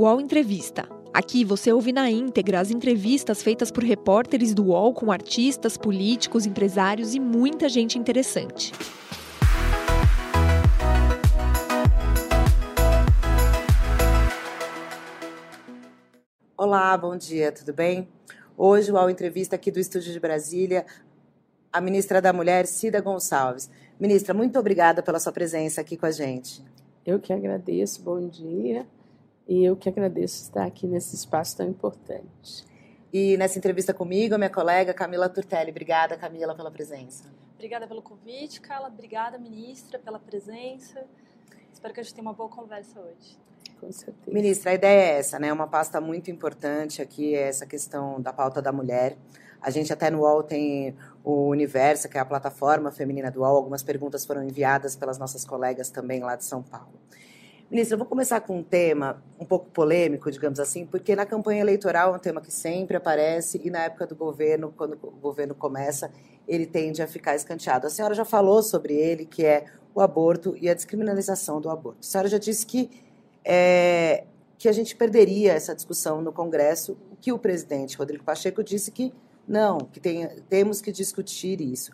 UOL Entrevista. Aqui você ouve na íntegra as entrevistas feitas por repórteres do UOL com artistas, políticos, empresários e muita gente interessante. Olá, bom dia, tudo bem? Hoje, o UOL Entrevista aqui do Estúdio de Brasília, a ministra da Mulher, Cida Gonçalves. Ministra, muito obrigada pela sua presença aqui com a gente. Eu que agradeço, bom dia. E eu que agradeço estar aqui nesse espaço tão importante. E nessa entrevista comigo, a minha colega Camila Turtelli. Obrigada, Camila, pela presença. Obrigada pelo convite, Carla. Obrigada, ministra, pela presença. Espero que a gente tenha uma boa conversa hoje. Com certeza. Ministra, a ideia é essa, né? Uma pasta muito importante aqui, é essa questão da pauta da mulher. A gente até no UOL tem o Universo, que é a plataforma feminina do UOL. Algumas perguntas foram enviadas pelas nossas colegas também lá de São Paulo. Ministra, eu vou começar com um tema um pouco polêmico, digamos assim, porque na campanha eleitoral é um tema que sempre aparece e na época do governo, quando o governo começa, ele tende a ficar escanteado. A senhora já falou sobre ele, que é o aborto e a descriminalização do aborto. A senhora já disse que, é, que a gente perderia essa discussão no Congresso, o que o presidente Rodrigo Pacheco disse que não, que tem, temos que discutir isso.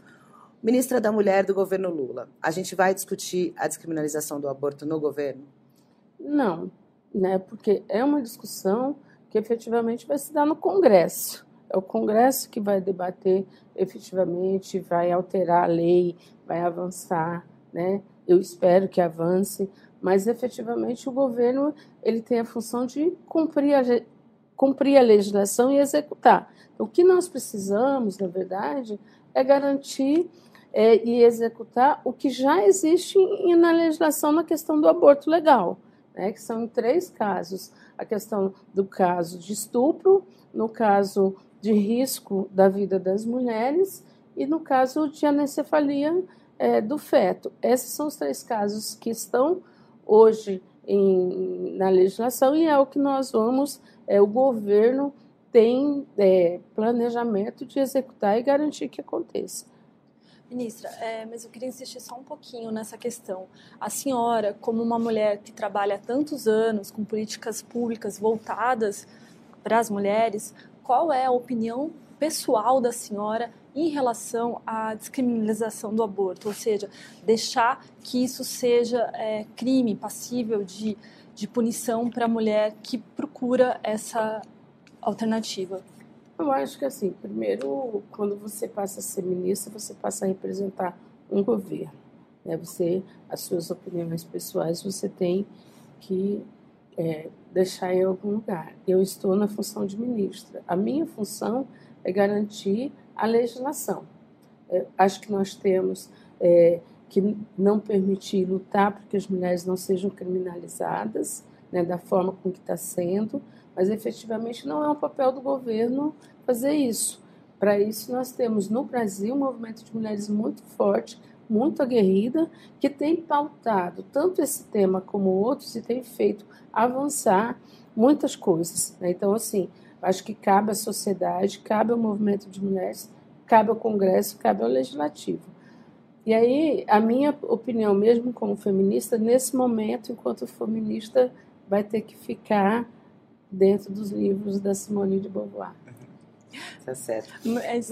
Ministra da Mulher do governo Lula, a gente vai discutir a descriminalização do aborto no governo? Não, né? Porque é uma discussão que efetivamente vai se dar no Congresso. É o Congresso que vai debater efetivamente, vai alterar a lei, vai avançar, né? Eu espero que avance, mas efetivamente o governo ele tem a função de cumprir a, cumprir a legislação e executar. Então, o que nós precisamos, na verdade, é garantir é, e executar o que já existe na legislação na questão do aborto legal né, que são em três casos: a questão do caso de estupro, no caso de risco da vida das mulheres e no caso de anencefalia é, do feto. Esses são os três casos que estão hoje em, na legislação e é o que nós vamos, é, o governo tem é, planejamento de executar e garantir que aconteça. Ministra, é, mas eu queria insistir só um pouquinho nessa questão. A senhora, como uma mulher que trabalha há tantos anos com políticas públicas voltadas para as mulheres, qual é a opinião pessoal da senhora em relação à descriminalização do aborto? Ou seja, deixar que isso seja é, crime passível de, de punição para a mulher que procura essa alternativa? Eu acho que assim, primeiro, quando você passa a ser ministra, você passa a representar um governo. Né? Você, as suas opiniões pessoais, você tem que é, deixar em algum lugar. Eu estou na função de ministra. A minha função é garantir a legislação. É, acho que nós temos é, que não permitir lutar para que as mulheres não sejam criminalizadas né, da forma com que está sendo, mas efetivamente não é um papel do governo fazer isso. Para isso, nós temos no Brasil um movimento de mulheres muito forte, muito aguerrida, que tem pautado tanto esse tema como outros e tem feito avançar muitas coisas. Né? Então, assim, acho que cabe à sociedade, cabe ao movimento de mulheres, cabe ao Congresso, cabe ao Legislativo. E aí, a minha opinião, mesmo como feminista, nesse momento, enquanto feminista, vai ter que ficar dentro dos livros da Simone de Beauvoir. Tá certo. Mas,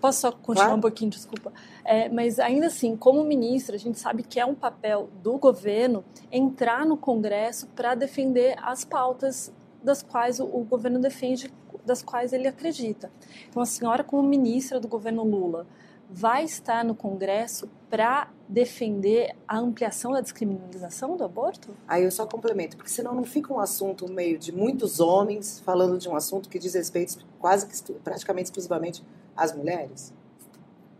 posso só continuar claro. um pouquinho, desculpa? É, mas ainda assim, como ministra, a gente sabe que é um papel do governo entrar no Congresso para defender as pautas das quais o, o governo defende, das quais ele acredita. Então, a senhora, como ministra do governo Lula, vai estar no Congresso para defender a ampliação da descriminalização do aborto? Aí eu só complemento, porque senão não fica um assunto meio de muitos homens falando de um assunto que diz respeito quase que praticamente exclusivamente às mulheres.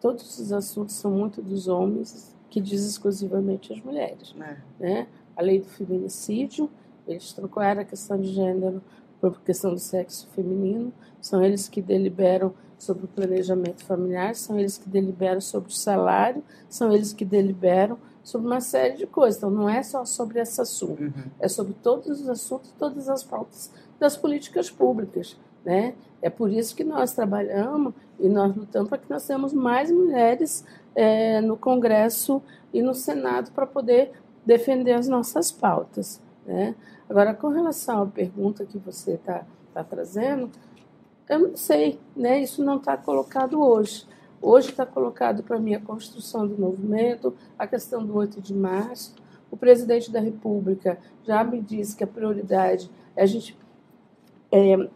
Todos os assuntos são muito dos homens que diz exclusivamente às mulheres. É. Né? A lei do feminicídio, eles trocaram a questão de gênero por questão do sexo feminino, são eles que deliberam sobre o planejamento familiar, são eles que deliberam sobre o salário, são eles que deliberam sobre uma série de coisas. Então, não é só sobre esse assunto, uhum. é sobre todos os assuntos, todas as pautas das políticas públicas. Né? É por isso que nós trabalhamos e nós lutamos para que nós tenhamos mais mulheres é, no Congresso e no Senado para poder defender as nossas pautas. Né? Agora, com relação à pergunta que você está tá trazendo, eu não sei, né? isso não está colocado hoje. Hoje está colocado para mim a construção do movimento, a questão do 8 de março. O presidente da República já me disse que a prioridade é a gente é,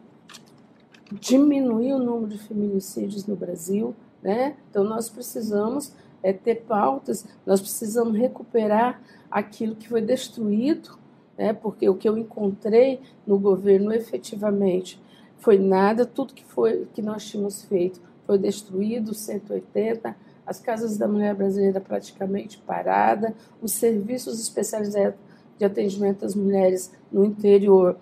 diminuir o número de feminicídios no Brasil. Né? Então, nós precisamos é, ter pautas, nós precisamos recuperar aquilo que foi destruído, né? porque o que eu encontrei no governo efetivamente foi nada, tudo que, foi, que nós tínhamos feito foi destruído, 180, as casas da mulher brasileira praticamente parada, os serviços especializados de atendimento às mulheres no interior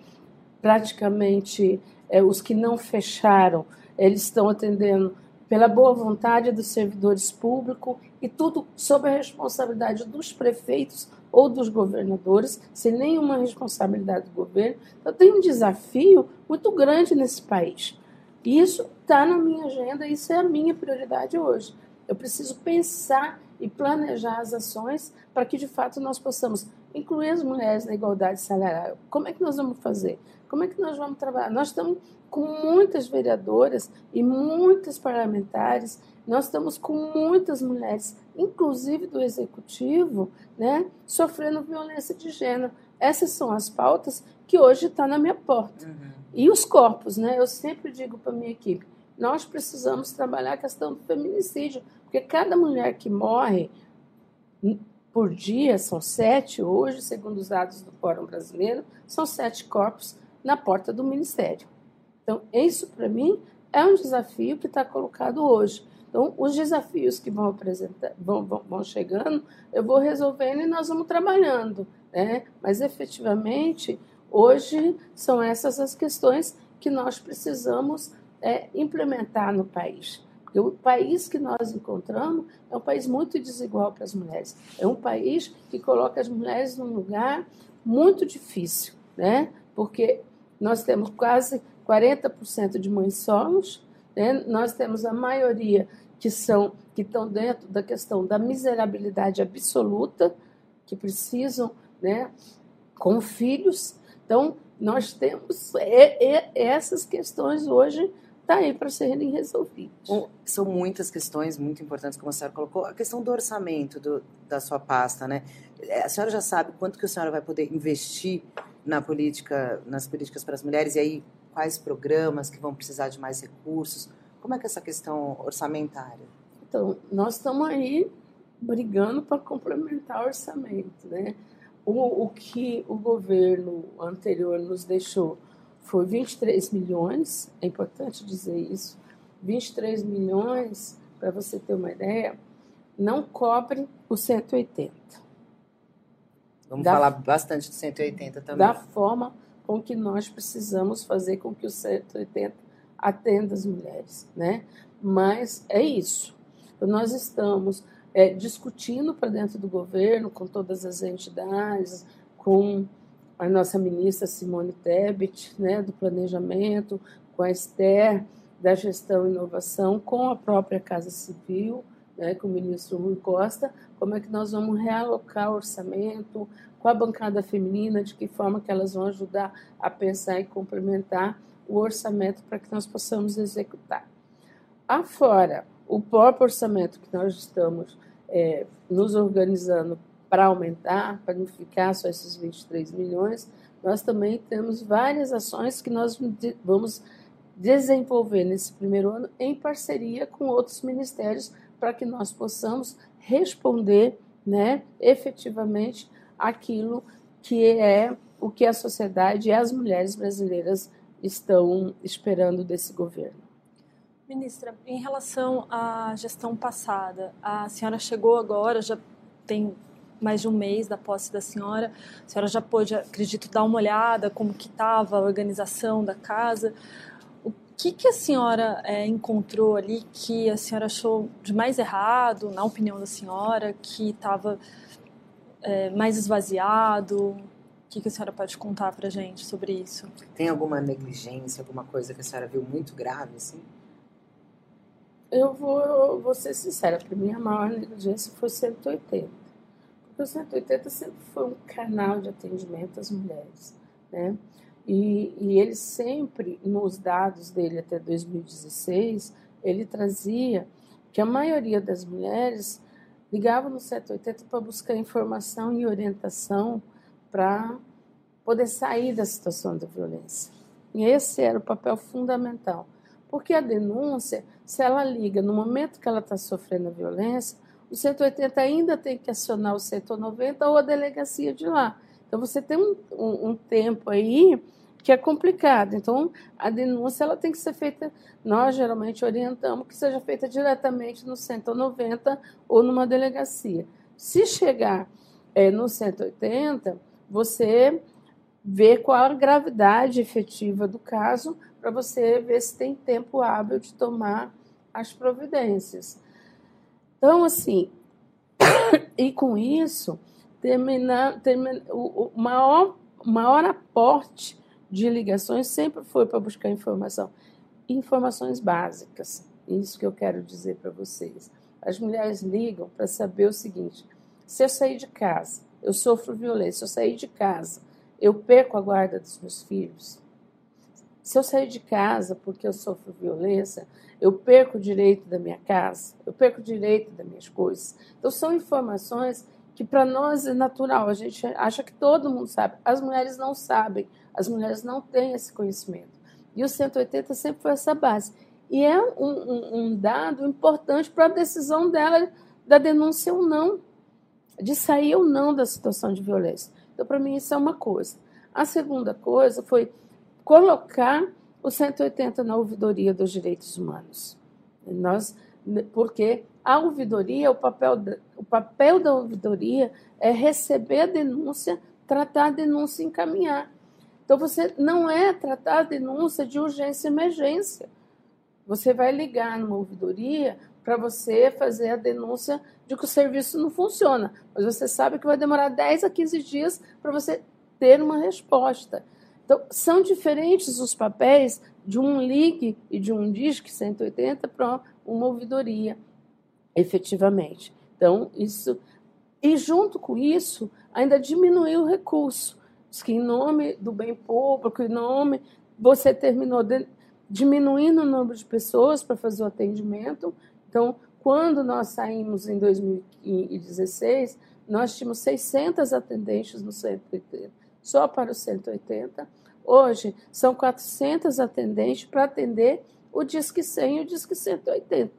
praticamente é, os que não fecharam, eles estão atendendo pela boa vontade dos servidores públicos e tudo sob a responsabilidade dos prefeitos ou dos governadores, sem nenhuma responsabilidade do governo. Então, tem um desafio muito grande nesse país. E isso está na minha agenda, isso é a minha prioridade hoje. Eu preciso pensar e planejar as ações para que, de fato, nós possamos incluir as mulheres na igualdade salarial. Como é que nós vamos fazer? Como é que nós vamos trabalhar? Nós estamos com muitas vereadoras e muitas parlamentares, nós estamos com muitas mulheres, inclusive do executivo, né, sofrendo violência de gênero. Essas são as pautas que hoje estão tá na minha porta. Uhum. E os corpos, né? Eu sempre digo para minha equipe, nós precisamos trabalhar a questão do feminicídio, porque cada mulher que morre por dia, são sete hoje, segundo os dados do Fórum Brasileiro, são sete corpos na porta do Ministério. Então, isso para mim é um desafio que está colocado hoje. Então, os desafios que vão, apresentar, vão, vão, vão chegando, eu vou resolvendo e nós vamos trabalhando. Né? Mas, efetivamente, hoje são essas as questões que nós precisamos é, implementar no país. Porque o país que nós encontramos é um país muito desigual para as mulheres. É um país que coloca as mulheres num lugar muito difícil, né? Porque nós temos quase 40% de mães solos, né? nós temos a maioria que são que estão dentro da questão da miserabilidade absoluta, que precisam, né, com filhos. Então, nós temos essas questões hoje está aí para serem resolvidas. Bom, são muitas questões muito importantes, como a senhora colocou. A questão do orçamento do, da sua pasta, né? É, a senhora já sabe quanto que a senhora vai poder investir na política, nas políticas para as mulheres e aí quais programas que vão precisar de mais recursos? Como é que é essa questão orçamentária? Então, nós estamos aí brigando para complementar o orçamento, né? O, o que o governo anterior nos deixou foi 23 milhões, é importante dizer isso, 23 milhões, para você ter uma ideia, não cobre os 180. Vamos da, falar bastante de 180 também. Da forma com que nós precisamos fazer com que o 180 atenda as mulheres, né? Mas é isso. Então, nós estamos é, discutindo para dentro do governo, com todas as entidades, com a nossa ministra Simone Tebet, né, do Planejamento, com a Esther, da Gestão e Inovação, com a própria Casa Civil, né, com o ministro Rui Costa, como é que nós vamos realocar o orçamento, com a bancada feminina, de que forma que elas vão ajudar a pensar e complementar o orçamento para que nós possamos executar. Afora o próprio orçamento que nós estamos é, nos organizando para aumentar, para não ficar só esses 23 milhões, nós também temos várias ações que nós vamos desenvolver nesse primeiro ano em parceria com outros ministérios para que nós possamos responder né, efetivamente aquilo que é o que a sociedade e as mulheres brasileiras estão esperando desse governo. Ministra, em relação à gestão passada, a senhora chegou agora, já tem mais de um mês da posse da senhora. A senhora já pôde, acredito, dar uma olhada como que estava a organização da casa. O que, que a senhora é, encontrou ali que a senhora achou de mais errado, na opinião da senhora, que estava é, mais esvaziado? O que, que a senhora pode contar para gente sobre isso? Tem alguma negligência, alguma coisa que a senhora viu muito grave, assim? Eu vou, vou ser sincera, para mim a maior negligência foi 180 Porque o 180 sempre foi um canal de atendimento às mulheres. Né? E, e ele sempre, nos dados dele até 2016, ele trazia que a maioria das mulheres ligava no 180 para buscar informação e orientação para poder sair da situação da violência. E esse era o papel fundamental. Porque a denúncia, se ela liga no momento que ela está sofrendo a violência, o 180 ainda tem que acionar o 190 ou a delegacia de lá. Então você tem um, um, um tempo aí que é complicado. Então, a denúncia ela tem que ser feita, nós geralmente orientamos que seja feita diretamente no 190 ou numa delegacia. Se chegar é, no 180, você vê qual a gravidade efetiva do caso para você ver se tem tempo hábil de tomar as providências. Então, assim, e com isso, terminar, termina, o, o maior, maior aporte de ligações sempre foi para buscar informação. Informações básicas. Isso que eu quero dizer para vocês. As mulheres ligam para saber o seguinte: se eu sair de casa, eu sofro violência, eu sair de casa, eu perco a guarda dos meus filhos. Se eu sair de casa porque eu sofro violência, eu perco o direito da minha casa, eu perco o direito das minhas coisas. Então, são informações que para nós é natural, a gente acha que todo mundo sabe. As mulheres não sabem, as mulheres não têm esse conhecimento. E o 180 sempre foi essa base. E é um, um, um dado importante para a decisão dela da denúncia ou não, de sair ou não da situação de violência. Então, para mim, isso é uma coisa. A segunda coisa foi colocar o 180 na ouvidoria dos direitos humanos. Nós, porque a ouvidoria, o papel, o papel da ouvidoria é receber a denúncia, tratar a denúncia e encaminhar. Então, você não é tratar a denúncia de urgência e emergência. Você vai ligar numa ouvidoria para você fazer a denúncia de que o serviço não funciona. Mas você sabe que vai demorar 10 a 15 dias para você ter uma resposta. Então, são diferentes os papéis de um ligue e de um DISC 180 para uma ouvidoria, efetivamente. Então, isso. E junto com isso, ainda diminuiu o recurso que em nome do bem público, em nome você terminou de, diminuindo o número de pessoas para fazer o atendimento. Então, quando nós saímos em 2016, nós tínhamos 600 atendentes no 180, só para o 180. Hoje, são 400 atendentes para atender o Disque 100 e o Disque 180.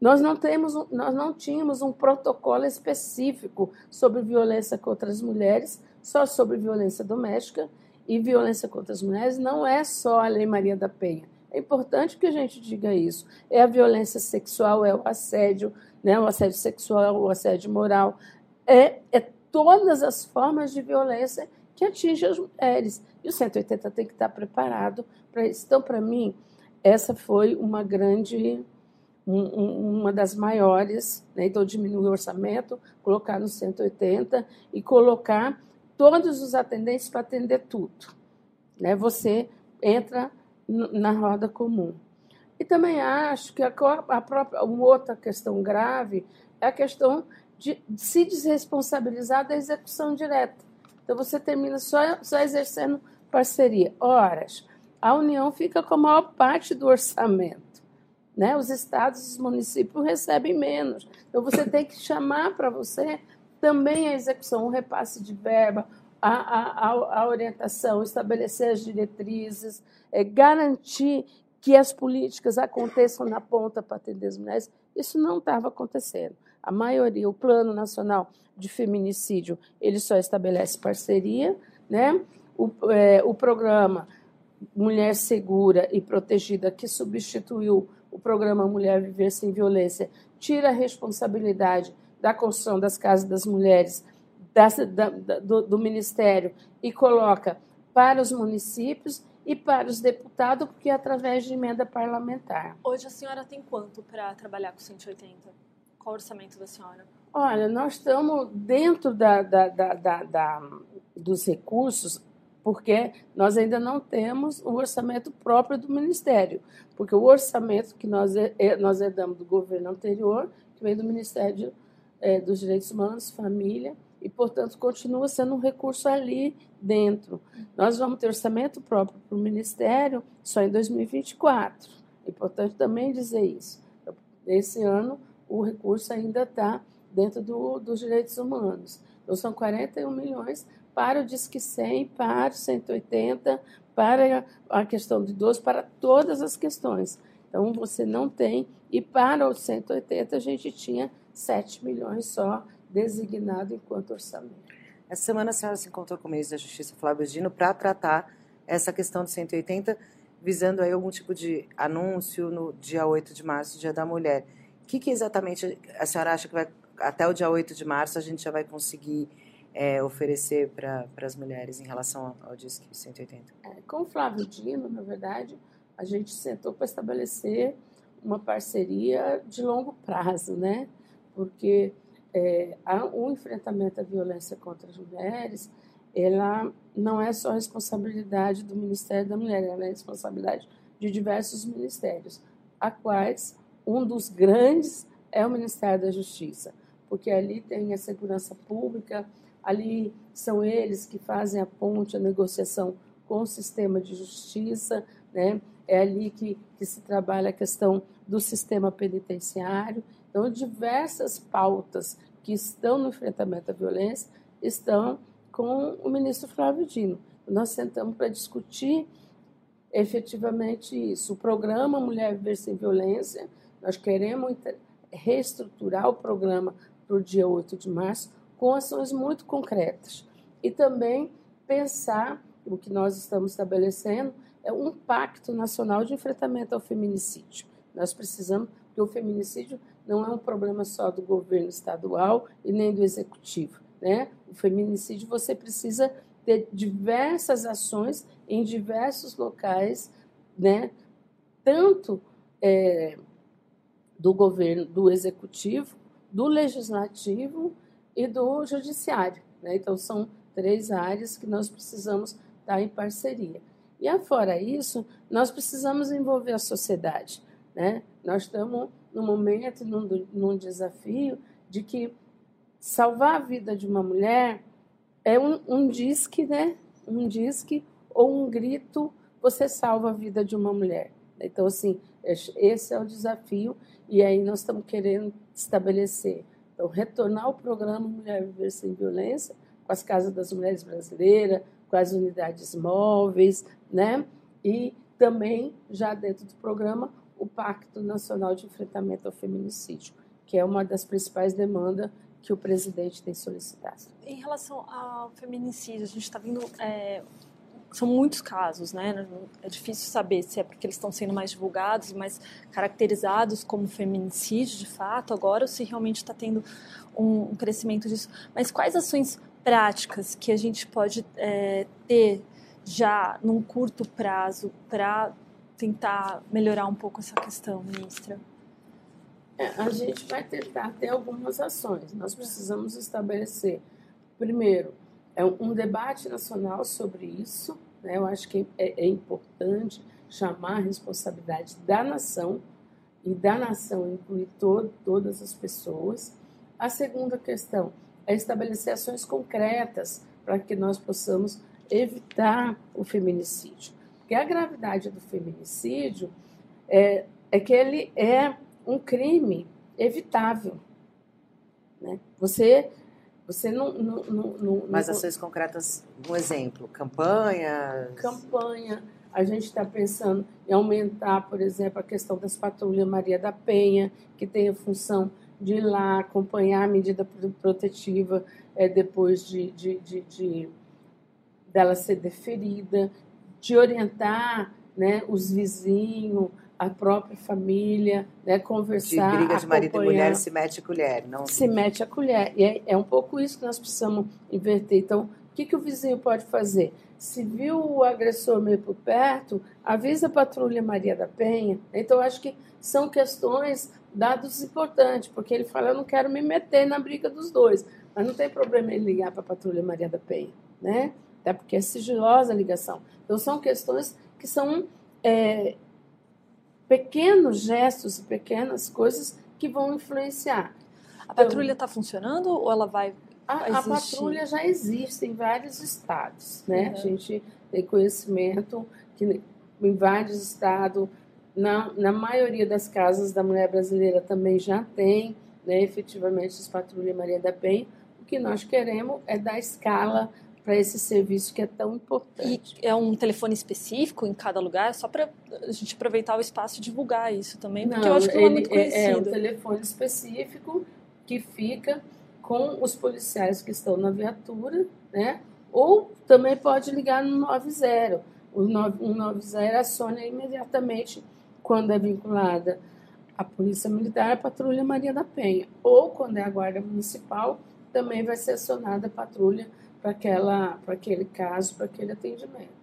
Nós não, temos, nós não tínhamos um protocolo específico sobre violência contra as mulheres, só sobre violência doméstica e violência contra as mulheres não é só a Lei Maria da Penha. É importante que a gente diga isso. É a violência sexual, é o assédio, né? o assédio sexual, o assédio moral. É, é todas as formas de violência que atingem as mulheres. E o 180 tem que estar preparado para isso. Então, para mim, essa foi uma grande, um, uma das maiores. Né? Então, diminuir o orçamento, colocar no 180 e colocar todos os atendentes para atender tudo. Né? Você entra na roda comum. E também acho que a, a própria, uma outra questão grave é a questão de se desresponsabilizar da execução direta. Então você termina só, só exercendo parceria. Horas, a União fica com a maior parte do orçamento. Né? Os estados e os municípios recebem menos. Então você tem que chamar para você também a execução, o repasse de verba, a, a, a orientação, estabelecer as diretrizes, é, garantir que as políticas aconteçam na ponta para atender as mulheres. Isso não estava acontecendo. A maioria, o Plano Nacional de Feminicídio, ele só estabelece parceria, né? O, é, o programa Mulher Segura e Protegida, que substituiu o programa Mulher Viver Sem Violência, tira a responsabilidade da construção das casas das mulheres da, da, do, do Ministério e coloca para os municípios e para os deputados, porque é através de emenda parlamentar. Hoje a senhora tem quanto para trabalhar com 180? Qual o orçamento da senhora? Olha, nós estamos dentro da, da, da, da, dos recursos, porque nós ainda não temos o orçamento próprio do Ministério, porque o orçamento que nós, nós herdamos do governo anterior, que vem do Ministério é, dos Direitos Humanos, Família, e, portanto, continua sendo um recurso ali dentro. Nós vamos ter orçamento próprio para o Ministério só em 2024. É importante também dizer isso. Esse ano, o recurso ainda está dentro do, dos direitos humanos. Então, são 41 milhões para o Disque 100, para o 180, para a questão de idoso, para todas as questões. Então, você não tem. E para o 180, a gente tinha 7 milhões só designado enquanto orçamento. Essa semana a senhora se encontrou com o ministro da Justiça, Flávio Dino, para tratar essa questão do 180, visando aí algum tipo de anúncio no dia 8 de março, Dia da Mulher. O que, que exatamente a senhora acha que vai, até o dia 8 de março a gente já vai conseguir é, oferecer para as mulheres em relação ao, ao Disque 180? É, com o Flávio Dino, na verdade, a gente sentou para estabelecer uma parceria de longo prazo, né? Porque é, o enfrentamento à violência contra as mulheres, ela não é só responsabilidade do Ministério da Mulher, ela é responsabilidade de diversos ministérios, a quais um dos grandes é o Ministério da Justiça, porque ali tem a segurança pública, ali são eles que fazem a ponte, a negociação com o sistema de justiça, né? é ali que, que se trabalha a questão do sistema penitenciário. Então, diversas pautas que estão no enfrentamento à violência estão com o ministro Flávio Dino. Nós sentamos para discutir efetivamente isso. O programa Mulher Viver Sem Violência, nós queremos reestruturar o programa para o dia 8 de março com ações muito concretas. E também pensar, o que nós estamos estabelecendo, é um pacto nacional de enfrentamento ao feminicídio. Nós precisamos, porque o feminicídio não é um problema só do governo estadual e nem do executivo. Né? O feminicídio você precisa ter diversas ações em diversos locais, né? tanto é, do governo, do executivo, do legislativo e do judiciário. Né? Então, são três áreas que nós precisamos estar em parceria. E afora isso, nós precisamos envolver a sociedade. Né? Nós estamos num momento, num, num desafio de que salvar a vida de uma mulher é um, um disque, né? Um disque ou um grito, você salva a vida de uma mulher. Então, assim, esse é o desafio e aí nós estamos querendo estabelecer, então, retornar o programa Mulher Viver Sem Violência com as Casas das Mulheres Brasileiras, com as unidades móveis, né? E também, já dentro do programa, o Pacto Nacional de Enfrentamento ao Feminicídio, que é uma das principais demandas que o presidente tem solicitado. Em relação ao feminicídio, a gente está vendo. É, são muitos casos, né? É difícil saber se é porque eles estão sendo mais divulgados e mais caracterizados como feminicídio de fato agora ou se realmente está tendo um, crescimento disso. Mas quais ações práticas que a gente pode é, ter já num curto prazo para tentar melhorar um pouco essa questão, ministra? É, a gente vai tentar ter algumas ações. Nós precisamos estabelecer, primeiro, é um debate nacional sobre isso. Né? Eu acho que é, é importante chamar a responsabilidade da nação e da nação incluir todas as pessoas. A segunda questão é estabelecer ações concretas para que nós possamos evitar o feminicídio. Porque a gravidade do feminicídio é, é que ele é um crime evitável. Né? Você, você não, não, não, não Mas ações concretas, um exemplo, campanha. Campanha. A gente está pensando em aumentar, por exemplo, a questão das patrulhas Maria da Penha, que tem a função de ir lá acompanhar a medida protetiva é, depois de, de, de, de dela ser deferida de orientar né, os vizinhos, a própria família, né, conversar. De briga de marido e mulher se mete a colher, não? Se mete a colher. E é, é um pouco isso que nós precisamos inverter. Então, o que, que o vizinho pode fazer? Se viu o agressor meio por perto, avisa a patrulha Maria da Penha. Então, acho que são questões, dados importantes, porque ele fala: eu não quero me meter na briga dos dois. Mas não tem problema ele ligar para a patrulha Maria da Penha, né? Até porque é sigilosa a ligação. Então, são questões que são é, pequenos gestos e pequenas coisas que vão influenciar. A patrulha está funcionando ou ela vai a, a, patrulha já existe em vários estados, né? Uhum. A gente tem conhecimento que em vários estados, na, na maioria das casas da mulher brasileira também já tem, né, efetivamente, as patrulhas Maria da Penha. O que nós queremos é dar escala para esse serviço que é tão importante. E é um telefone específico em cada lugar, só para a gente aproveitar o espaço e divulgar isso também, porque não, eu acho que não é muito conhecido. É, é um telefone específico que fica com os policiais que estão na viatura, né? Ou também pode ligar no 90. O 190 aciona imediatamente quando é vinculada à Polícia Militar, a Patrulha Maria da Penha. Ou quando é a Guarda Municipal, também vai ser acionada a patrulha para aquele caso, para aquele atendimento.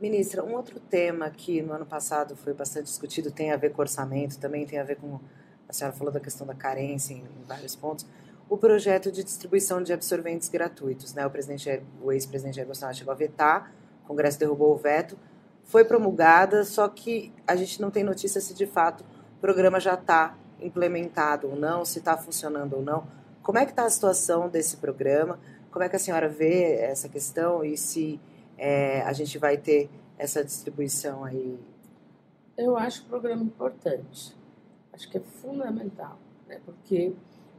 Ministra, um outro tema que no ano passado foi bastante discutido tem a ver com orçamento, também tem a ver com. A senhora falou da questão da carência em, em vários pontos o projeto de distribuição de absorventes gratuitos. Né? O, presidente, o ex-presidente Jair Bolsonaro chegou a vetar, o Congresso derrubou o veto, foi promulgada, só que a gente não tem notícia se de fato o programa já está implementado ou não, se está funcionando ou não. Como é que está a situação desse programa? Como é que a senhora vê essa questão e se é, a gente vai ter essa distribuição aí? Eu acho o programa importante. Acho que é fundamental, né? porque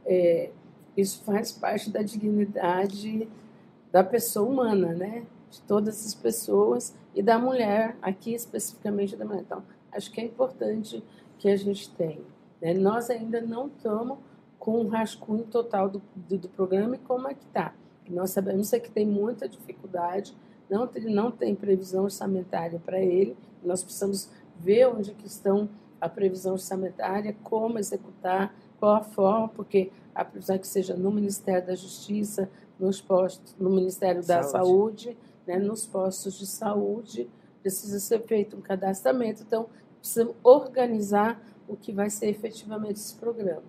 é, isso faz parte da dignidade da pessoa humana, né? De todas as pessoas e da mulher, aqui especificamente da mulher. Então, acho que é importante que a gente tenha. Né? Nós ainda não estamos com um rascunho total do, do, do programa e como é que está. Nós sabemos é que tem muita dificuldade, não tem, não tem previsão orçamentária para ele, nós precisamos ver onde que estão a previsão orçamentária, como executar, qual a forma, porque apesar que seja no Ministério da Justiça, nos postos, no Ministério da Saúde, Saúde né, nos postos de saúde, precisa ser feito um cadastramento. Então, precisa organizar o que vai ser efetivamente esse programa.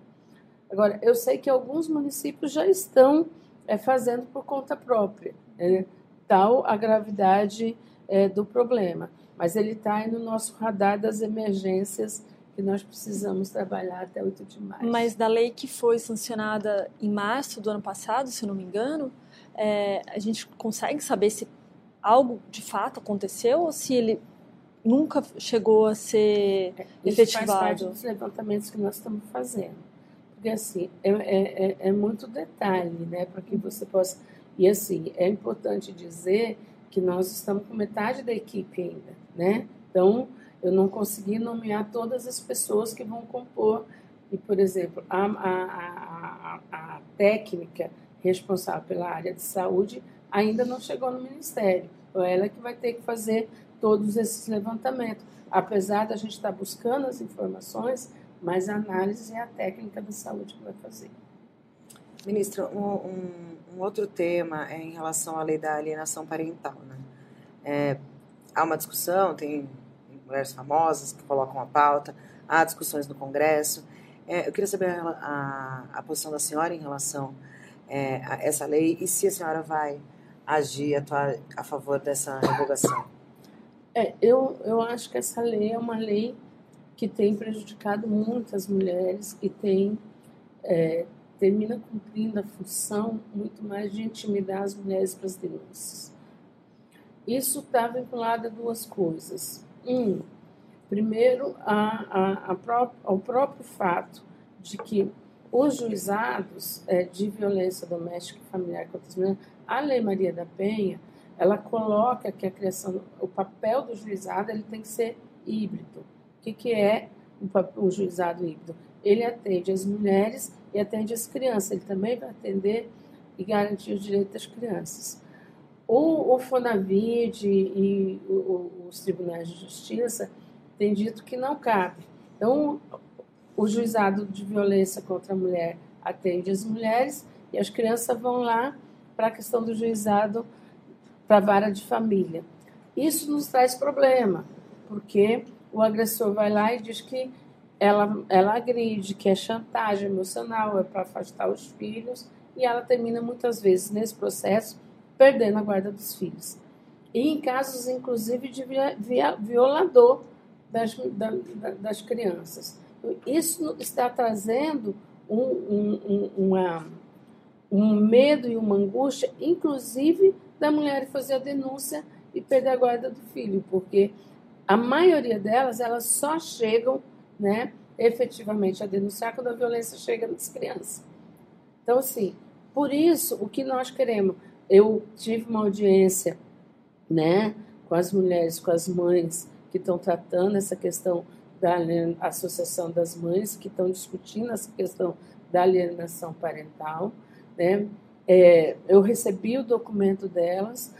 Agora, eu sei que alguns municípios já estão é, fazendo por conta própria, né, tal a gravidade é, do problema, mas ele está aí no nosso radar das emergências que nós precisamos trabalhar até 8 de maio. Mas da lei que foi sancionada em março do ano passado, se eu não me engano, é, a gente consegue saber se algo de fato aconteceu ou se ele nunca chegou a ser é, Isso efetivado? faz parte dos levantamentos que nós estamos fazendo. Porque, assim, é, é, é, é muito detalhe, né, para que você possa... E, assim, é importante dizer que nós estamos com metade da equipe ainda, né? Então, eu não consegui nomear todas as pessoas que vão compor. E, por exemplo, a, a, a, a técnica responsável pela área de saúde ainda não chegou no Ministério. Então, ela é que vai ter que fazer todos esses levantamentos. Apesar da gente estar buscando as informações, mas a análise é a técnica da saúde que vai fazer. Ministra, um, um, um outro tema é em relação à lei da alienação parental. Né? É, há uma discussão, tem mulheres famosas que colocam a pauta, há discussões no Congresso. É, eu queria saber a, a, a, posição da senhora em relação é, a essa lei e se a senhora vai agir, atuar a favor dessa revogação. É, eu, eu acho que essa lei é uma lei que tem prejudicado muitas mulheres e tem é, termina cumprindo a função muito mais de intimidar as mulheres para as denúncias. Isso está vinculado a duas coisas. Um, primeiro, a, a, a pró ao próprio fato de que os juizados é, de violência doméstica e familiar contra as mulheres, a Lei Maria da Penha, ela coloca que a criação, o papel do juizado ele tem que ser híbrido. O que, que é o, juizado híbrido? Ele atende as mulheres e atende as crianças. Ele também vai atender e garantir os direitos das crianças. O, o Fonavid e os tribunais de justiça têm dito que não cabe. Então, o juizado de violência contra a mulher atende as mulheres e as crianças vão lá para a questão do juizado para a vara de família. Isso nos traz problema, porque o agressor vai lá e diz que ela, ela agride, que é chantagem emocional, é para afastar os filhos, e ela termina muitas vezes nesse processo perdendo a guarda dos filhos. E em casos, inclusive, de via, violador das, da, das crianças. Isso está trazendo um, um, uma, um medo e uma angústia, inclusive da mulher fazer a denúncia e perder a guarda do filho, porque a maioria delas, elas só chegam, né, efetivamente a denunciar quando a violência chega nas crianças. Então, assim, por isso, o que nós queremos, eu tive uma audiência, né, com as mulheres, com as mães que estão tratando essa questão da Associação das Mães, que estão discutindo essa questão da alienação parental, né? É, eu recebi o documento delas,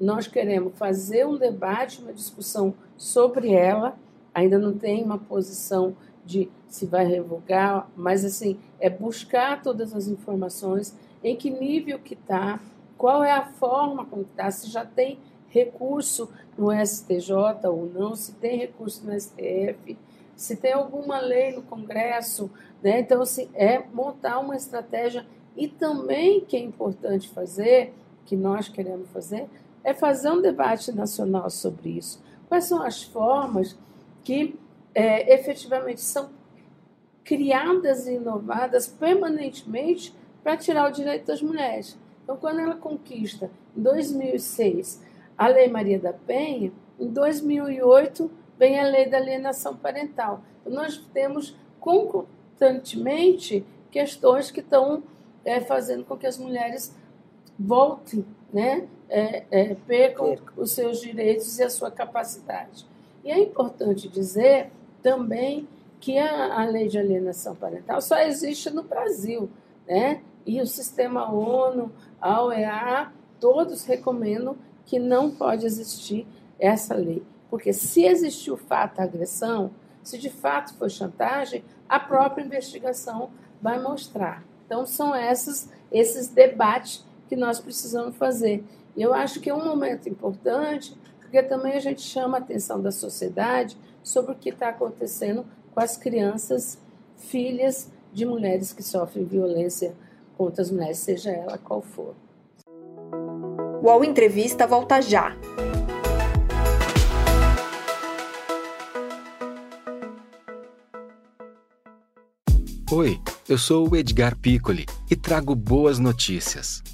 nós queremos fazer um debate, uma discussão sobre ela. Ainda não tem uma posição de se vai revogar, mas assim é buscar todas as informações, em que nível que está, qual é a forma como está, se já tem recurso no STJ ou não, se tem recurso no STF, se tem alguma lei no Congresso, né? Então assim é montar uma estratégia e também que é importante fazer que nós queremos fazer é fazer um debate nacional sobre isso. Quais são as formas que é, efetivamente são criadas e inovadas permanentemente para tirar o direito das mulheres? Então, quando ela conquista, em 2006, a Lei Maria da Penha, em 2008 vem a Lei da Alienação Parental. Então, nós temos concomitantemente questões que estão é, fazendo com que as mulheres voltem né, é, é, percam os seus direitos e a sua capacidade. E é importante dizer também que a, a lei de alienação parental só existe no Brasil, né? E o sistema ONU, a OEA, todos recomendam que não pode existir essa lei. Porque se existiu fato agressão, se de fato foi chantagem, a própria investigação vai mostrar. Então são essas, esses debates que nós precisamos fazer. E eu acho que é um momento importante, porque também a gente chama a atenção da sociedade sobre o que está acontecendo com as crianças, filhas de mulheres que sofrem violência contra as mulheres, seja ela qual for. O UOL Entrevista volta já. Oi, eu sou o Edgar Piccoli e trago boas notícias.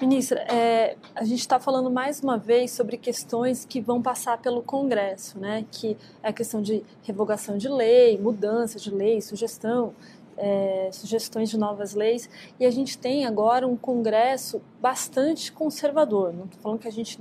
Ministra, é, a gente está falando mais uma vez sobre questões que vão passar pelo Congresso, né? Que é a questão de revogação de lei, mudança de lei, sugestão, é, sugestões de novas leis. E a gente tem agora um Congresso bastante conservador. Não estou falando que a gente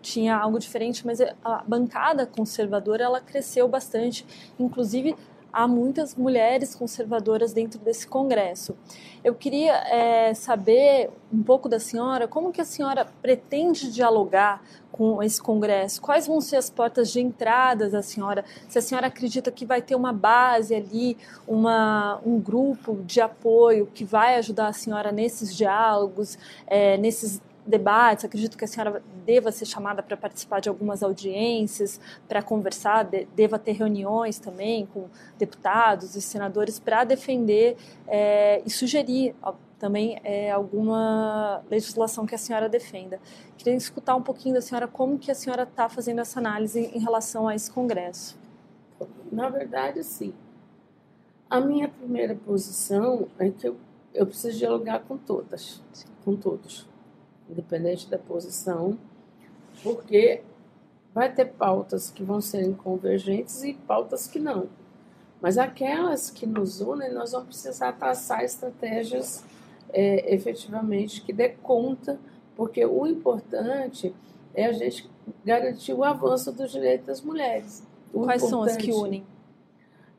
tinha algo diferente, mas a bancada conservadora ela cresceu bastante, inclusive há muitas mulheres conservadoras dentro desse congresso. Eu queria é, saber um pouco da senhora, como que a senhora pretende dialogar com esse congresso? Quais vão ser as portas de entrada da senhora? Se a senhora acredita que vai ter uma base ali, uma, um grupo de apoio que vai ajudar a senhora nesses diálogos, é, nesses debates, acredito que a senhora deva ser chamada para participar de algumas audiências, para conversar, de, deva ter reuniões também com deputados e senadores para defender é, e sugerir ó, também é, alguma legislação que a senhora defenda. Queria escutar um pouquinho da senhora como que a senhora está fazendo essa análise em relação a esse congresso. Na verdade, sim. A minha primeira posição é que eu, eu preciso dialogar com todas, com todos independente da posição, porque vai ter pautas que vão ser convergentes e pautas que não. Mas aquelas que nos unem, nós vamos precisar traçar estratégias é, efetivamente que dê conta, porque o importante é a gente garantir o avanço dos direitos das mulheres. O Quais são as que unem?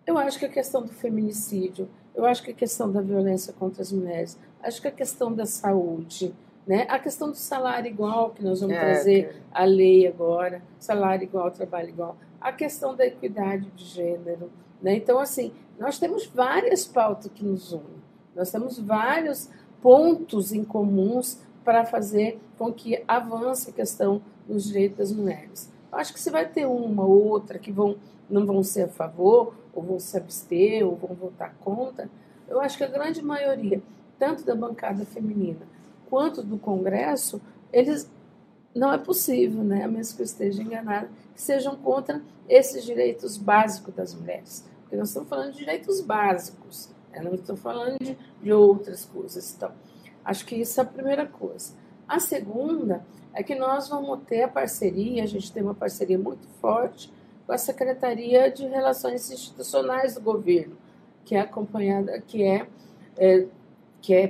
Eu acho que a questão do feminicídio, eu acho que a questão da violência contra as mulheres, acho que a questão da saúde, né? A questão do salário igual, que nós vamos é, trazer que... a lei agora, salário igual, trabalho igual. A questão da equidade de gênero. Né? Então, assim, nós temos várias pautas que nos unem. Nós temos vários pontos em comuns para fazer com que avance a questão dos direitos das mulheres. Eu acho que se vai ter uma ou outra que vão, não vão ser a favor, ou vão se abster, ou vão votar contra, eu acho que a grande maioria, tanto da bancada feminina quanto do Congresso, eles não é possível, né, a menos que eu esteja enganada, que sejam contra esses direitos básicos das mulheres. Porque nós estamos falando de direitos básicos, né, não estou falando de, de outras coisas. Então, acho que isso é a primeira coisa. A segunda é que nós vamos ter a parceria, a gente tem uma parceria muito forte com a Secretaria de Relações Institucionais do governo, que é acompanhada, que é, é que é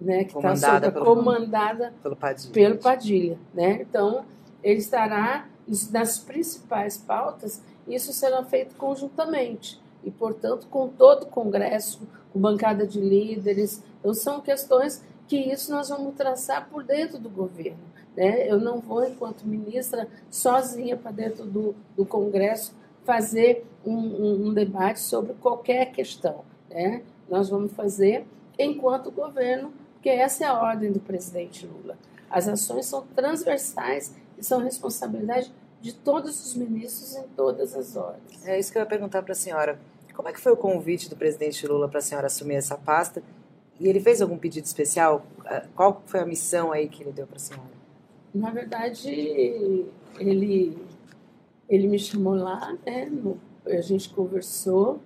né, que está pelo, comandada pelo Padilha. Pelo Padilha né? Então, ele estará nas principais pautas, isso será feito conjuntamente e, portanto, com todo o Congresso, com bancada de líderes. Então, são questões que isso nós vamos traçar por dentro do governo. Né? Eu não vou, enquanto ministra, sozinha para dentro do, do Congresso fazer um, um, um debate sobre qualquer questão. Né? Nós vamos fazer enquanto governo porque essa é a ordem do presidente Lula. As ações são transversais e são responsabilidade de todos os ministros em todas as horas. É isso que eu ia perguntar para a senhora. Como é que foi o convite do presidente Lula para a senhora assumir essa pasta? E ele fez algum pedido especial? Qual foi a missão aí que ele deu para a senhora? Na verdade, ele, ele me chamou lá, né, no, a gente conversou.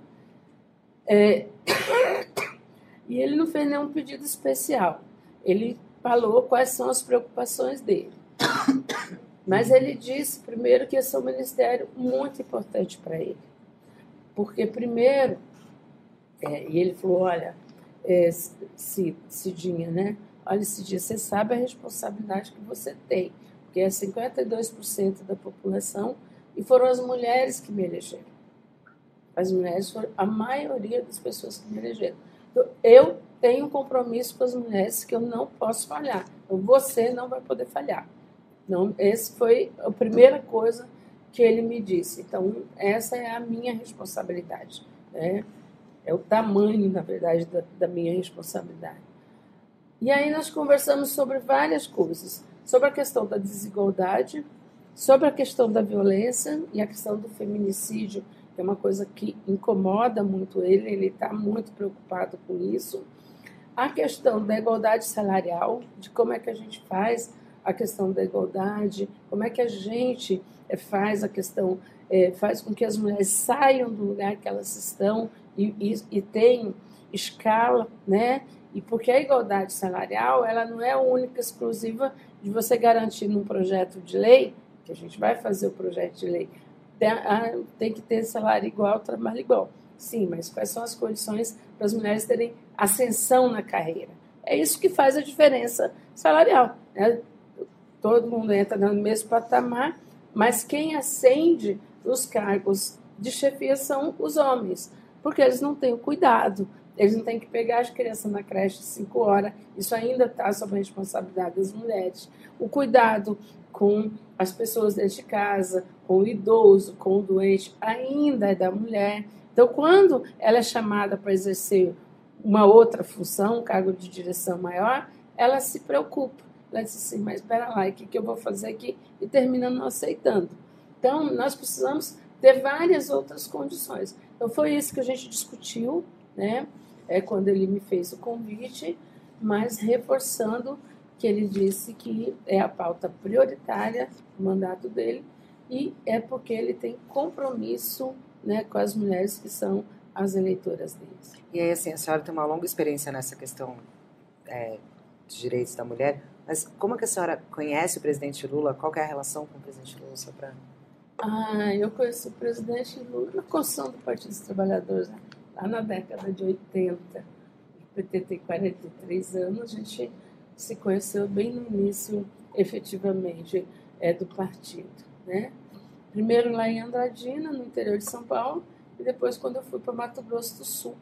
É, e ele não fez nenhum pedido especial. Ele falou quais são as preocupações dele. Mas ele disse, primeiro, que esse é um ministério muito importante para ele. Porque, primeiro, é, e ele falou: olha, é, Cidinha, né? Olha, Cidinha, você sabe a responsabilidade que você tem, porque é 52% da população e foram as mulheres que me elegeram. As mulheres foram a maioria das pessoas que me elegeram. Eu tenho um compromisso com as mulheres que eu não posso falhar. Então, você não vai poder falhar. Não, esse foi a primeira coisa que ele me disse. Então, essa é a minha responsabilidade. Né? É o tamanho, na verdade, da, da minha responsabilidade. E aí nós conversamos sobre várias coisas. Sobre a questão da desigualdade, sobre a questão da violência e a questão do feminicídio é uma coisa que incomoda muito ele, ele está muito preocupado com isso. A questão da igualdade salarial, de como é que a gente faz a questão da igualdade, como é que a gente eh, faz a questão, é, faz com que as mulheres saiam do lugar que elas estão e, e, e tenham escala, né? E porque a igualdade salarial, ela não é única, exclusiva de você garantir num projeto de lei, que a gente vai fazer o projeto de lei, tem, ah, tem que ter salário igual, trabalho igual. Sim, mas quais são as condições para as mulheres terem ascensão na carreira? É isso que faz a diferença salarial. Né? Todo mundo entra no mesmo patamar, mas quem ascende os cargos de chefia são os homens, porque eles não têm o cuidado, eles não têm que pegar as crianças na creche cinco horas, isso ainda está sob a responsabilidade das mulheres. O cuidado com as pessoas dentro de casa, com o idoso, com o doente, ainda é da mulher. Então, quando ela é chamada para exercer uma outra função, um cargo de direção maior, ela se preocupa. Ela diz assim, mas espera lá, o que, que eu vou fazer aqui? E termina não aceitando. Então, nós precisamos ter várias outras condições. Então, foi isso que a gente discutiu, né? É quando ele me fez o convite, mas reforçando que ele disse que é a pauta prioritária do mandato dele e é porque ele tem compromisso né, com as mulheres que são as eleitoras dele. E aí, assim, a senhora tem uma longa experiência nessa questão é, de direitos da mulher, mas como é que a senhora conhece o presidente Lula? Qual é a relação com o presidente Lula? Só pra... Ah, eu conheci o presidente Lula na construção do Partido dos Trabalhadores, lá na década de 80. O PT tem 43 anos, a gente se conheceu bem no início, efetivamente, é, do partido. Né? Primeiro lá em Andradina, no interior de São Paulo, e depois quando eu fui para Mato Grosso do Sul.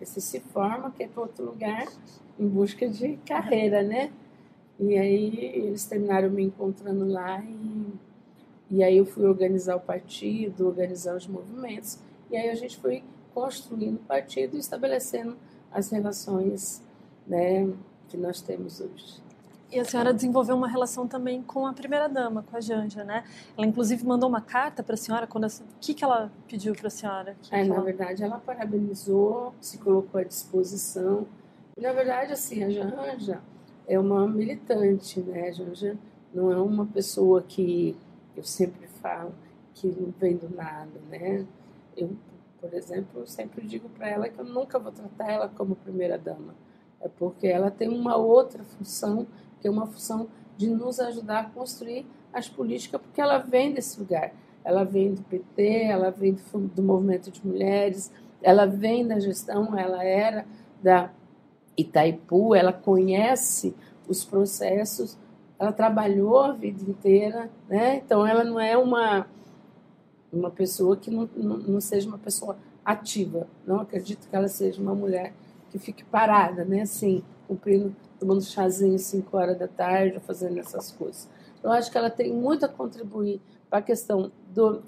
Esse se forma, que é para outro lugar, em busca de carreira, né? E aí eles terminaram me encontrando lá e, e aí eu fui organizar o partido, organizar os movimentos, e aí a gente foi construindo o partido e estabelecendo as relações né, que nós temos hoje. E a senhora desenvolveu uma relação também com a primeira-dama, com a Janja, né? Ela, inclusive, mandou uma carta para a senhora. Quando a... O que, que ela pediu para a senhora? Que é, que na ela... verdade, ela parabenizou, se colocou à disposição. E, na verdade, assim, a Janja é uma militante, né? A Janja não é uma pessoa que, eu sempre falo, que não vem do nada, né? Eu, por exemplo, eu sempre digo para ela que eu nunca vou tratar ela como primeira-dama. É porque ela tem uma outra função que é uma função de nos ajudar a construir as políticas, porque ela vem desse lugar. Ela vem do PT, ela vem do, do movimento de mulheres, ela vem da gestão, ela era da Itaipu, ela conhece os processos, ela trabalhou a vida inteira, né? Então ela não é uma uma pessoa que não, não, não seja uma pessoa ativa. Não acredito que ela seja uma mulher que fique parada, né? Assim, cumprindo tomando chazinho 5 horas da tarde, fazendo essas coisas. Eu acho que ela tem muito a contribuir para a questão do,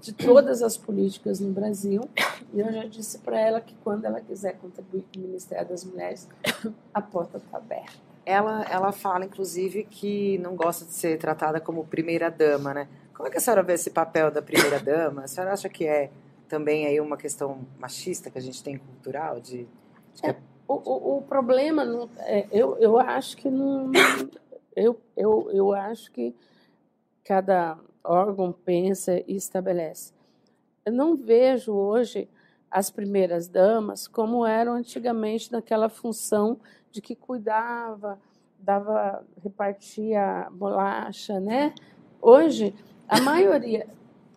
de todas as políticas no Brasil. E eu já disse para ela que quando ela quiser contribuir com o Ministério das Mulheres, a porta está aberta. Ela, ela fala, inclusive, que não gosta de ser tratada como primeira-dama, né? Como é que a senhora vê esse papel da primeira-dama? A senhora acha que é também aí uma questão machista que a gente tem cultural? De... É, o, o, o problema, não, é, eu, eu acho que não. Eu, eu, eu acho que cada órgão pensa e estabelece. Eu não vejo hoje as primeiras damas como eram antigamente naquela função de que cuidava, dava, repartia bolacha, né? Hoje, a maioria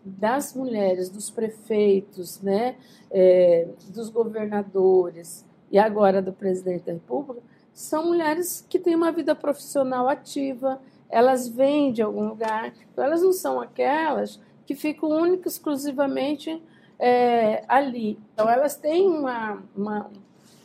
das mulheres, dos prefeitos, né, é, dos governadores, e agora do presidente da República, são mulheres que têm uma vida profissional ativa, elas vêm de algum lugar, então elas não são aquelas que ficam única exclusivamente é, ali. Então elas têm uma, uma,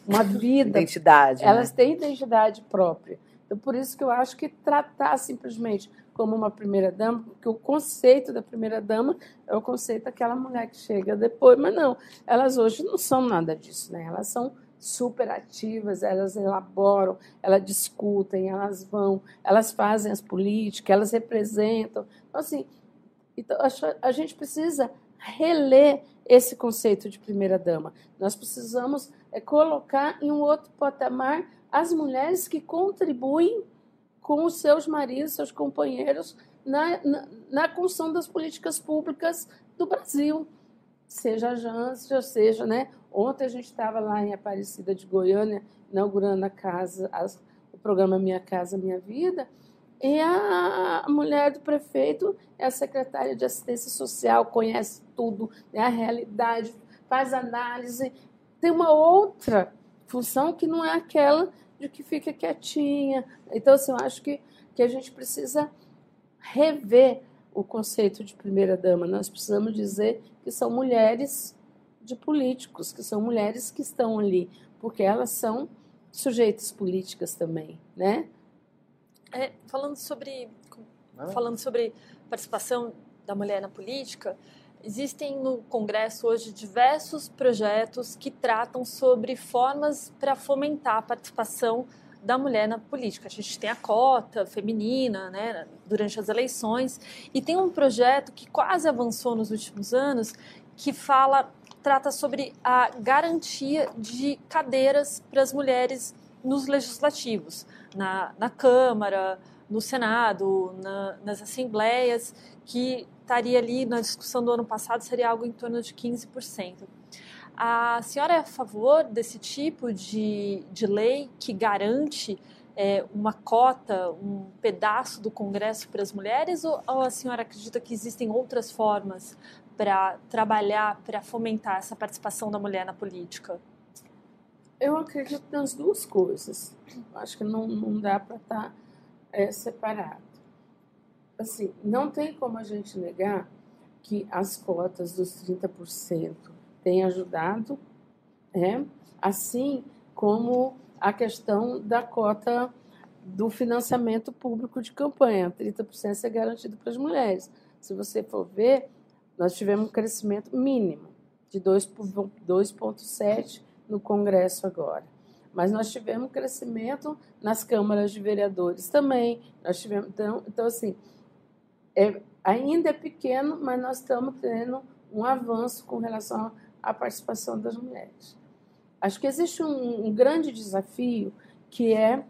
uma vida. Identidade. Né? Elas né? têm identidade própria. Então por isso que eu acho que tratar simplesmente como uma primeira-dama, porque o conceito da primeira-dama é o conceito daquela mulher que chega depois, mas não, elas hoje não são nada disso, né? Elas são super ativas, elas elaboram, elas discutem, elas vão, elas fazem as políticas, elas representam. Então, assim, então, a gente precisa reler esse conceito de primeira-dama. Nós precisamos é, colocar em um outro patamar as mulheres que contribuem com os seus maridos, seus companheiros, na, na, na construção das políticas públicas do Brasil. Seja a Jância, seja né, Ontem a gente estava lá em Aparecida de Goiânia, inaugurando a casa, as, o programa Minha Casa Minha Vida, e a, mulher do prefeito é a secretária de assistência social, conhece tudo, né, a realidade, faz análise. Tem uma outra função que não é aquela de que fica quietinha. Então, assim, eu acho que, que a gente precisa rever o conceito de primeira-dama. Nós precisamos dizer que são mulheres de políticos, que são mulheres que estão ali, porque elas são sujeitos políticas também, né? É, falando sobre falando sobre participação da mulher na política, existem no Congresso hoje diversos projetos que tratam sobre formas para fomentar a participação da mulher na política. A gente tem a cota feminina, né, durante as eleições, e tem um projeto que quase avançou nos últimos anos que fala trata sobre a garantia de cadeiras para as mulheres nos legislativos, na, na Câmara, no Senado, na, nas assembleias, que estaria ali na discussão do ano passado, seria algo em torno de 15%. A senhora é a favor desse tipo de, de lei que garante é, uma cota, um pedaço do Congresso para as mulheres, ou, ou a senhora acredita que existem outras formas para trabalhar, para fomentar essa participação da mulher na política? Eu acredito nas duas coisas. Acho que não, não dá para estar tá, é, separado. Assim, não tem como a gente negar que as cotas dos 30% têm ajudado, é, assim como a questão da cota do financiamento público de campanha. 30% é garantido para as mulheres. Se você for ver, nós tivemos um crescimento mínimo de 2,7 no Congresso agora. mas nós tivemos crescimento nas câmaras de vereadores também. Nós tivemos, então, então assim, é, ainda é pequeno, mas nós estamos tendo um avanço com relação à participação das mulheres. Acho que existe um, um grande desafio que é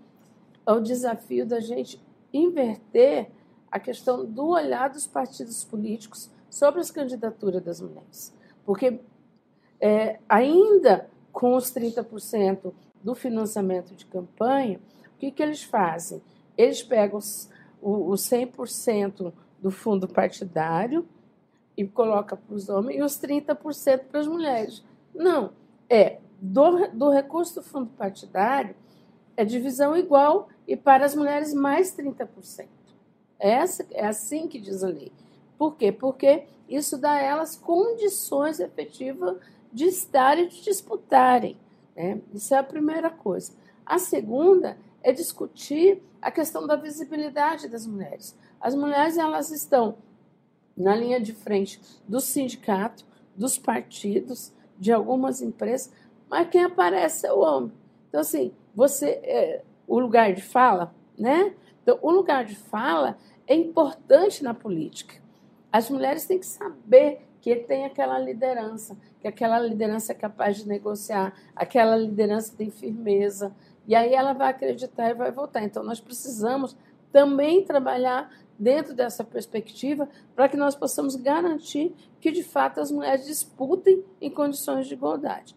o desafio da gente inverter a questão do olhar dos partidos políticos sobre as candidaturas das mulheres. Porque é, ainda com os 30% do financiamento de campanha, o que, que eles fazem? Eles pegam os, o 100% do fundo partidário e colocam para os homens e os 30% para as mulheres. Não, é do, do recurso do fundo partidário é divisão igual e para as mulheres mais 30%. É, essa, é assim que diz a lei. Por quê? Porque isso dá a elas condições efetivas de estar e de disputarem. Né? Isso é a primeira coisa. A segunda é discutir a questão da visibilidade das mulheres. As mulheres elas estão na linha de frente do sindicato, dos partidos, de algumas empresas, mas quem aparece é o homem. Então, assim, você, é, o lugar de fala, né? Então, o lugar de fala é importante na política. As mulheres têm que saber que tem aquela liderança, que aquela liderança é capaz de negociar, aquela liderança tem firmeza, e aí ela vai acreditar e vai votar. Então, nós precisamos também trabalhar dentro dessa perspectiva para que nós possamos garantir que, de fato, as mulheres disputem em condições de igualdade.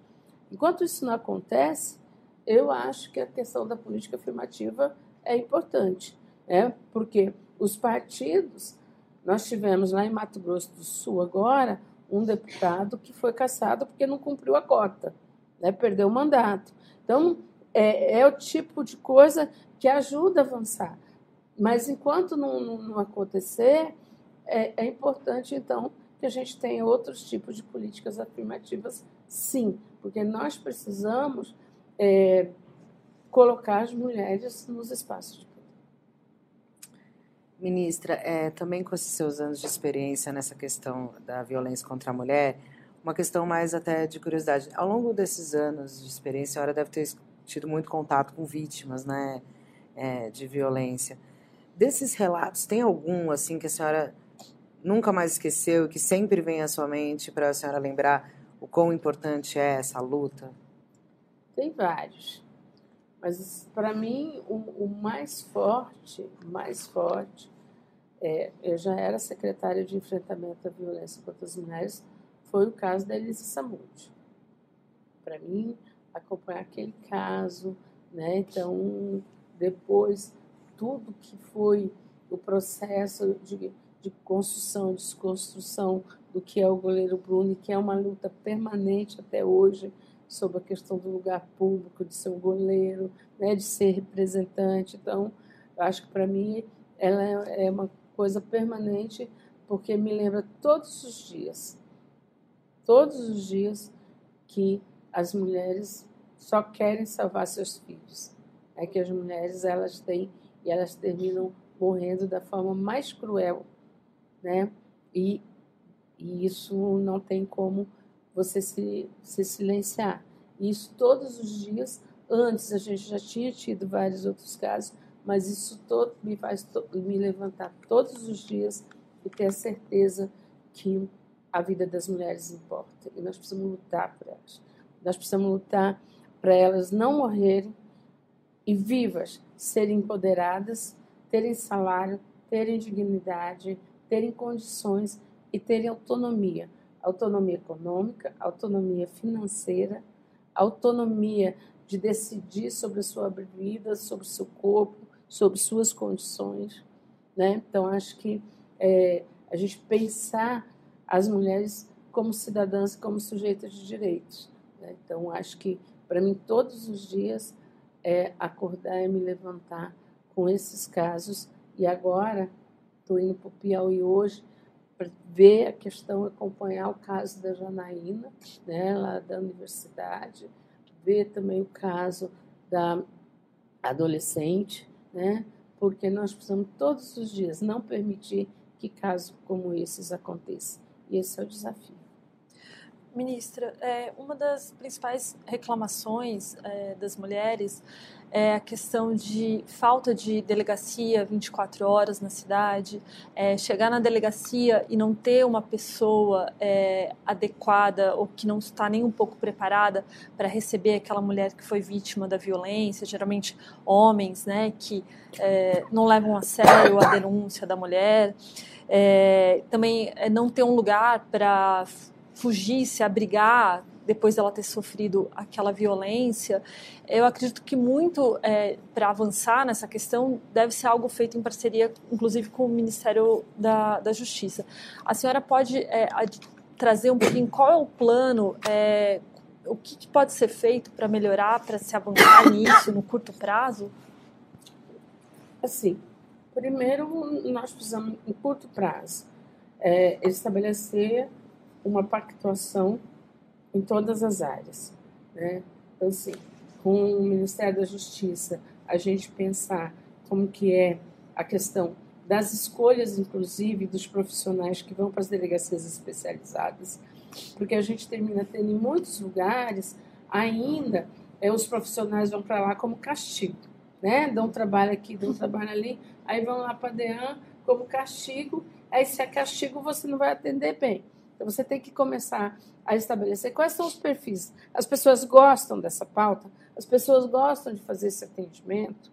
Enquanto isso não acontece, eu acho que a questão da política afirmativa é importante, né? porque os partidos, nós tivemos lá em Mato Grosso do Sul agora um deputado que foi caçado porque não cumpriu a cota, né? perdeu o mandato. Então, é, é o tipo de coisa que ajuda a avançar. Mas enquanto não, não, não acontecer, é, é, importante, então, que a gente tenha outros tipos de políticas afirmativas, sim, porque nós precisamos é, colocar as mulheres nos espaços de. Ministra, é, também com esses seus anos de experiência nessa questão da violência contra a mulher, uma questão mais até de curiosidade. Ao longo desses anos de experiência, a senhora deve ter tido muito contato com vítimas né, é, de violência. Desses relatos, tem algum assim que a senhora nunca mais esqueceu e que sempre vem à sua mente para a senhora lembrar o quão importante é essa luta? Tem vários. Mas para mim o, o, mais forte, mais forte, é, eu já era secretária de enfrentamento à violência contra as mulheres, foi o caso da Elisa Samud. Para mim, acompanhar aquele caso, né? Então, depois, tudo que foi o processo de, de construção, desconstrução do que é o goleiro Bruno, que é uma luta permanente até hoje sobre a questão do lugar público, de ser um goleiro, né, de ser representante. Então, eu acho que para mim ela é uma coisa permanente, porque me lembra todos os dias, todos os dias que as mulheres só querem salvar seus filhos. É que as mulheres elas têm e elas terminam morrendo da forma mais cruel, né? E, e isso não tem como você se, se silenciar. Isso todos os dias. Antes a gente já tinha tido vários outros casos, mas isso todo me faz me levantar todos os dias e ter a certeza que a vida das mulheres importa e nós precisamos lutar por elas. Nós precisamos lutar para elas não morrerem e vivas, serem empoderadas, terem salário, terem dignidade, terem condições e terem autonomia autonomia econômica, autonomia financeira, autonomia de decidir sobre a sua vida, sobre o seu corpo, sobre suas condições. Né? Então, acho que é, a gente pensar as mulheres como cidadãs, como sujeitas de direitos. Né? Então, acho que, para mim, todos os dias é acordar e me levantar com esses casos. E agora, estou indo para o Piauí hoje, para ver a questão, acompanhar o caso da Janaína, né, lá da universidade, ver também o caso da adolescente, né, porque nós precisamos todos os dias não permitir que casos como esses aconteçam. E esse é o desafio. Ministra, é, uma das principais reclamações é, das mulheres é a questão de falta de delegacia 24 horas na cidade, é, chegar na delegacia e não ter uma pessoa é, adequada ou que não está nem um pouco preparada para receber aquela mulher que foi vítima da violência, geralmente homens, né, que é, não levam a sério a denúncia da mulher. É, também é, não ter um lugar para fugir, se abrigar depois dela ter sofrido aquela violência. Eu acredito que muito é, para avançar nessa questão deve ser algo feito em parceria, inclusive com o Ministério da, da Justiça. A senhora pode é, trazer um pouquinho qual é o plano, é, o que, que pode ser feito para melhorar, para se avançar nisso no curto prazo? Assim, primeiro nós precisamos, em curto prazo, é, estabelecer uma pactuação em todas as áreas. Né? Então, assim, com o Ministério da Justiça, a gente pensar como que é a questão das escolhas, inclusive, dos profissionais que vão para as delegacias especializadas, porque a gente termina tendo em muitos lugares ainda é, os profissionais vão para lá como castigo, né? Dão trabalho aqui, dão trabalho ali, aí vão lá para a DEAN como castigo, aí se é castigo você não vai atender bem. Então você tem que começar a estabelecer quais são os perfis. As pessoas gostam dessa pauta, as pessoas gostam de fazer esse atendimento,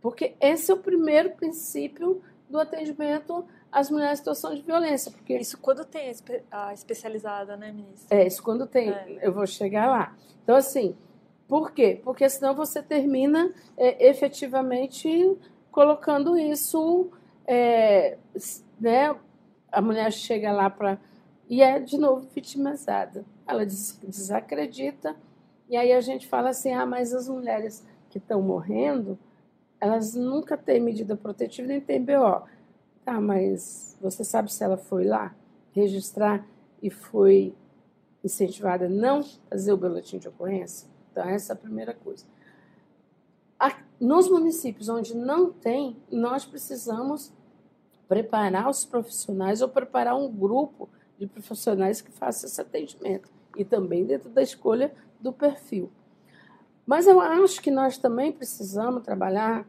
porque esse é o primeiro princípio do atendimento às mulheres em situação de violência. Porque isso quando tem a especializada, né, ministra? É, isso quando tem. É. Eu vou chegar lá. Então, assim, por quê? Porque senão você termina é, efetivamente colocando isso, é, né? A mulher chega lá para e é de novo vitimizada. Ela desacredita e aí a gente fala assim: ah, mas as mulheres que estão morrendo, elas nunca têm medida protetiva nem têm BO. Tá, mas você sabe se ela foi lá registrar e foi incentivada a não fazer o boletim de ocorrência? Então, essa é a primeira coisa. Nos municípios onde não tem, nós precisamos preparar os profissionais ou preparar um grupo de profissionais que façam esse atendimento e também dentro da escolha do perfil. Mas eu acho que nós também precisamos trabalhar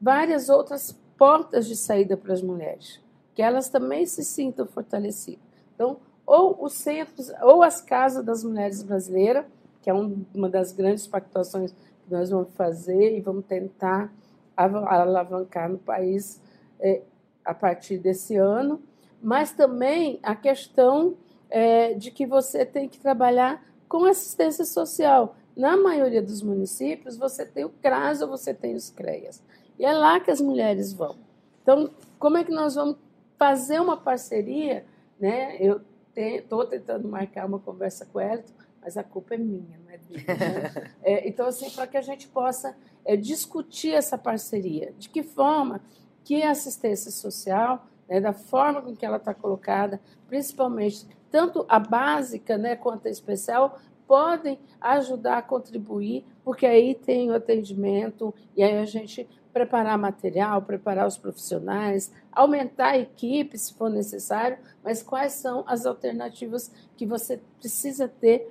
várias outras portas de saída para as mulheres, que elas também se sintam fortalecidas. Então, ou os centros, ou as casas das mulheres brasileiras, que é uma das grandes pactuações que nós vamos fazer e vamos tentar alavancar no país é, a partir desse ano, mas também a questão é, de que você tem que trabalhar com assistência social. Na maioria dos municípios, você tem o CRAS ou você tem os CREAS. E é lá que as mulheres vão. Então, como é que nós vamos fazer uma parceria? Né? Eu estou tentando marcar uma conversa com o Elton, mas a culpa é minha, não é dele. Né? é, então, assim, para que a gente possa é, discutir essa parceria. De que forma que a assistência social né, da forma com que ela está colocada, principalmente tanto a básica né, quanto a especial, podem ajudar a contribuir, porque aí tem o atendimento e aí a gente preparar material, preparar os profissionais, aumentar a equipe se for necessário, mas quais são as alternativas que você precisa ter.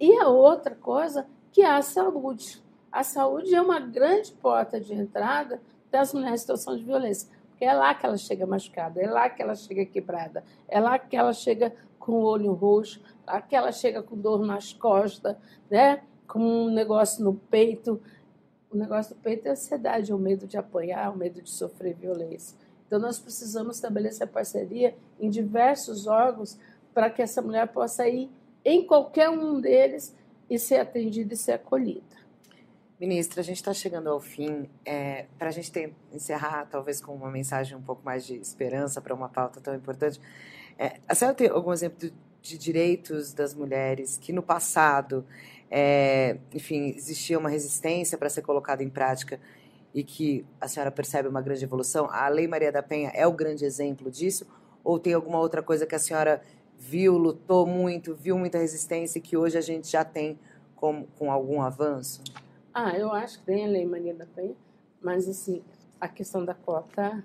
E a outra coisa que é a saúde. A saúde é uma grande porta de entrada das mulheres em situação de violência. Porque é lá que ela chega machucada, é lá que ela chega quebrada, é lá que ela chega com o olho roxo, é lá que ela chega com dor nas costas, né? com um negócio no peito. O negócio do peito é a ansiedade, é o medo de apanhar, o medo de sofrer violência. Então, nós precisamos estabelecer parceria em diversos órgãos para que essa mulher possa ir em qualquer um deles e ser atendida e ser acolhida. Ministra, a gente está chegando ao fim. É, para a gente ter, encerrar, talvez com uma mensagem um pouco mais de esperança para uma pauta tão importante, é, a senhora tem algum exemplo de direitos das mulheres que no passado, é, enfim, existia uma resistência para ser colocada em prática e que a senhora percebe uma grande evolução? A Lei Maria da Penha é o grande exemplo disso? Ou tem alguma outra coisa que a senhora viu, lutou muito, viu muita resistência e que hoje a gente já tem com, com algum avanço? Ah, eu acho que tem a Lei Maria da Penha, mas assim, a questão da cota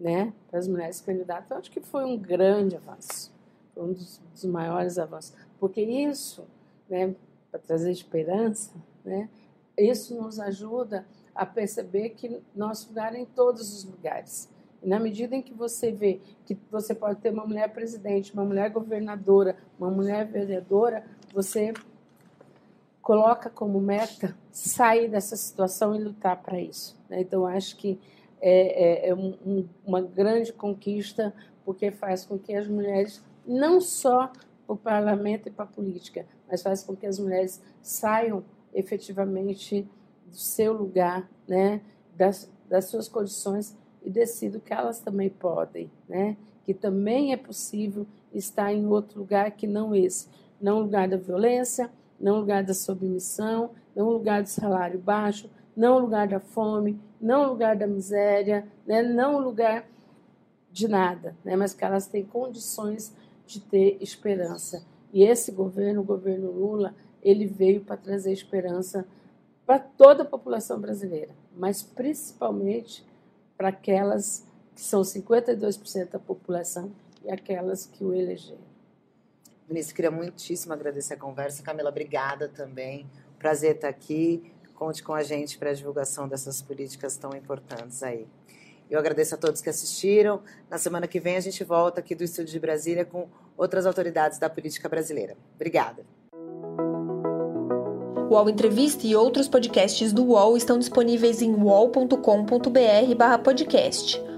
né, para as mulheres candidatas, eu acho que foi um grande avanço. um dos, dos maiores avanços. Porque isso, né, para trazer esperança, né, isso nos ajuda a perceber que nosso lugar é em todos os lugares. E na medida em que você vê que você pode ter uma mulher presidente, uma mulher governadora, uma mulher vereadora, você coloca como meta sair dessa situação e lutar para isso. Né? Então, acho que é, é, é um, uma grande conquista, porque faz com que as mulheres, não só para o parlamento e para a política, mas faz com que as mulheres saiam efetivamente do seu lugar, né, das, das suas condições e decidam que elas também podem, né, que também é possível estar em outro lugar que não esse, não lugar da violência, não lugar da submissão, não lugar do salário baixo, não lugar da fome, não lugar da miséria, né, não lugar de nada, né, mas que elas têm condições de ter esperança. E esse governo, o governo Lula, ele veio para trazer esperança para toda a população brasileira, mas principalmente para aquelas que são 52% da população e aquelas que o elegeram. Ministro, queria muitíssimo agradecer a conversa. Camila, obrigada também. Prazer estar aqui. Conte com a gente para a divulgação dessas políticas tão importantes aí. Eu agradeço a todos que assistiram. Na semana que vem a gente volta aqui do Estúdio de Brasília com outras autoridades da política brasileira. Obrigada. O UOL Entrevista e outros podcasts do UOL estão disponíveis em uol.com.br/podcast.